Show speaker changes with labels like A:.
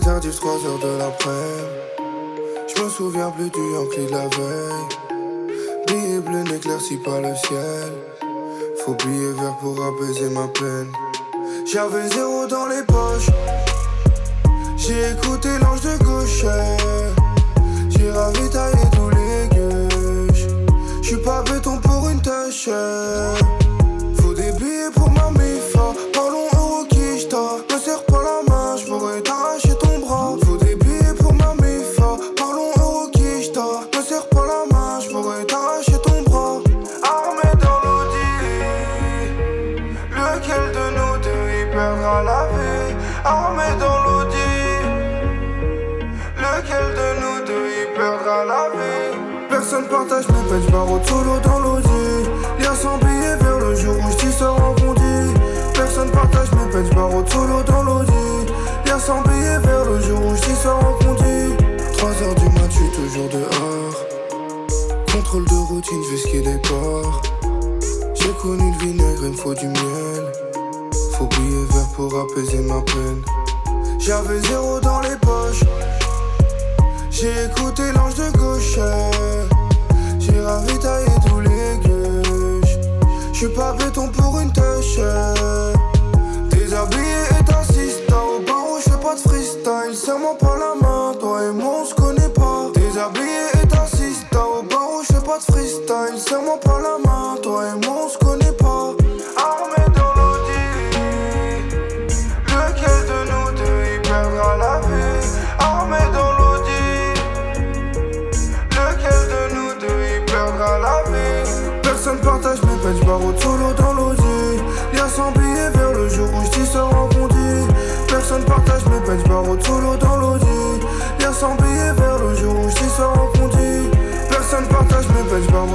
A: tardive, 3 heures de l'après. Je me souviens plus du Yankee de la veille. Billet bleu n'éclaircit pas le ciel. Faut billet vert pour apaiser ma peine. J'avais zéro dans les poches. J'ai écouté l'ange de gauche. La vie? Armé dans l'audi. Lequel de nous deux y perdra la vie? Personne partage mes peines, j'barre solo dans l'audi. Lien sans billets vers le jour où j't'y sors en bondi. Personne partage mes peines, j'barre solo dans l'audi. Lien sans billets vers le jour où j't'y sors en bondi. 3 heures du mat, j'suis toujours dehors. Contrôle de routine, des ports. J'ai connu le vinaigre, il me faut du miel. Pour apaiser ma peine. J'avais zéro dans les poches. J'ai écouté l'ange de gauche. J'ai ravitaillé tous les gueuches. J'suis pas béton pour une tâche. Déshabillé et t'assistes. Au barreau, j'fais pas de freestyle. Serre-moi pas la main, toi et moi on se connaît pas. Déshabillé et t'assistes. Au barreau, j'fais pas de freestyle. Serre-moi pas la main, toi et moi on se connaît pas. La vie? Personne partage mes peines, j'barre solo dans l'audi. Lien sans billet vers le jour où j't'y sors en. Personne partage mes peines, j'barre solo dans l'audi. Lien sans billet vers le jour où j't'y sors en. Personne partage mes peines, j'barre